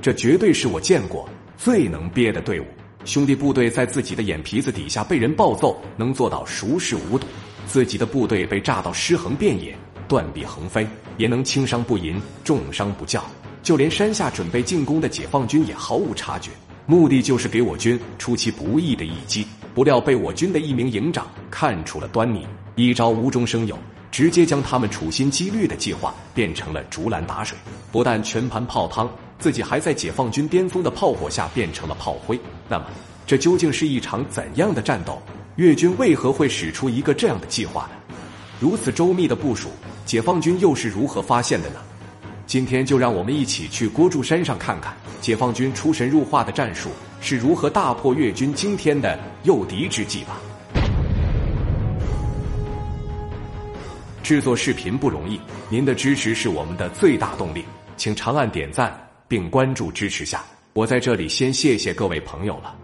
这绝对是我见过最能憋的队伍。兄弟部队在自己的眼皮子底下被人暴揍，能做到熟视无睹；自己的部队被炸到尸横遍野、断臂横飞，也能轻伤不淫、重伤不叫。就连山下准备进攻的解放军也毫无察觉，目的就是给我军出其不意的一击。不料被我军的一名营长看出了端倪，一招无中生有。直接将他们处心积虑的计划变成了竹篮打水，不但全盘泡汤，自己还在解放军巅峰的炮火下变成了炮灰。那么，这究竟是一场怎样的战斗？越军为何会使出一个这样的计划呢？如此周密的部署，解放军又是如何发现的呢？今天就让我们一起去郭柱山上看看，解放军出神入化的战术是如何大破越军惊天的诱敌之计吧。制作视频不容易，您的支持是我们的最大动力，请长按点赞并关注支持下。我在这里先谢谢各位朋友了。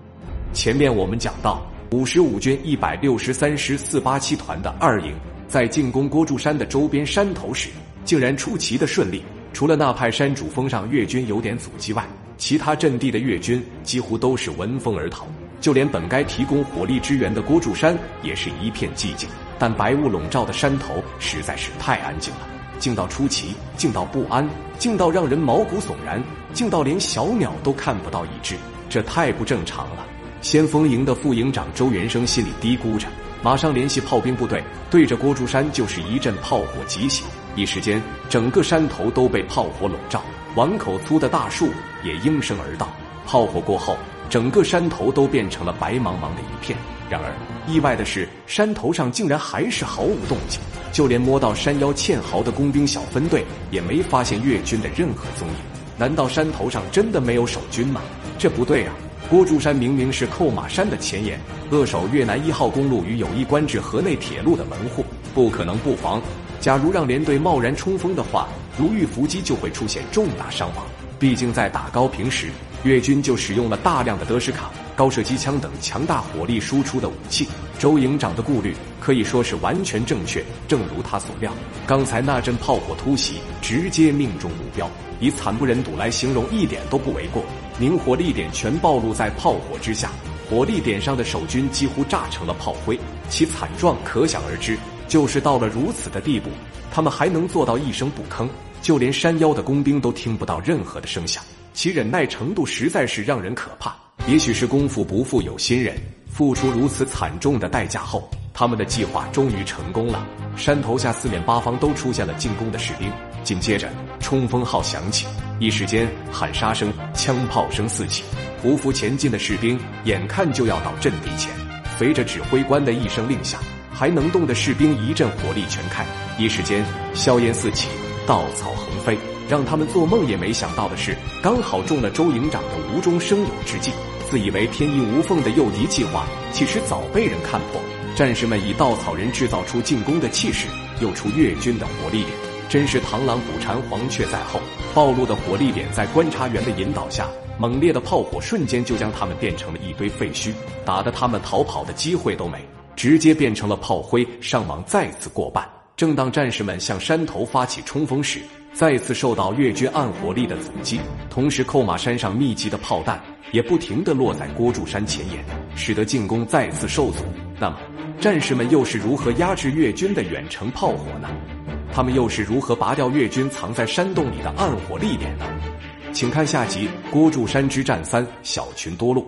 前面我们讲到，五十五军一百六十三师四八七团的二营在进攻郭柱山的周边山头时，竟然出奇的顺利。除了那派山主峰上越军有点阻击外，其他阵地的越军几乎都是闻风而逃，就连本该提供火力支援的郭柱山也是一片寂静。但白雾笼罩的山头实在是太安静了，静到出奇，静到不安，静到让人毛骨悚然，静到连小鸟都看不到一只，这太不正常了。先锋营的副营长周元生心里嘀咕着，马上联系炮兵部队，对着郭柱山就是一阵炮火急袭。一时间，整个山头都被炮火笼罩，碗口粗的大树也应声而倒。炮火过后，整个山头都变成了白茫茫的一片。然而，意外的是，山头上竟然还是毫无动静，就连摸到山腰堑壕的工兵小分队也没发现越军的任何踪影。难道山头上真的没有守军吗？这不对啊！郭柱山明明是扣马山的前沿，扼守越南一号公路与友谊关至河内铁路的门户，不可能不防。假如让连队贸然冲锋的话，如遇伏击就会出现重大伤亡。毕竟在打高平时，越军就使用了大量的德式卡。高射机枪等强大火力输出的武器，周营长的顾虑可以说是完全正确。正如他所料，刚才那阵炮火突袭直接命中目标，以惨不忍睹来形容一点都不为过。明火力点全暴露在炮火之下，火力点上的守军几乎炸成了炮灰，其惨状可想而知。就是到了如此的地步，他们还能做到一声不吭，就连山腰的工兵都听不到任何的声响，其忍耐程度实在是让人可怕。也许是功夫不负有心人，付出如此惨重的代价后，他们的计划终于成功了。山头下四面八方都出现了进攻的士兵，紧接着冲锋号响起，一时间喊杀声、枪炮声四起，匍匐前进的士兵眼看就要到阵地前，随着指挥官的一声令下，还能动的士兵一阵火力全开，一时间硝烟四起，稻草横飞。让他们做梦也没想到的是，刚好中了周营长的无中生有之计。自以为天衣无缝的诱敌计划，其实早被人看破。战士们以稻草人制造出进攻的气势，又出越军的火力点，真是螳螂捕蝉，黄雀在后。暴露的火力点在观察员的引导下，猛烈的炮火瞬间就将他们变成了一堆废墟，打得他们逃跑的机会都没，直接变成了炮灰，伤亡再次过半。正当战士们向山头发起冲锋时，再次受到越军暗火力的阻击，同时扣马山上密集的炮弹也不停地落在郭柱山前沿，使得进攻再次受阻。那么，战士们又是如何压制越军的远程炮火呢？他们又是如何拔掉越军藏在山洞里的暗火力点呢？请看下集《郭柱山之战三：小群多路》。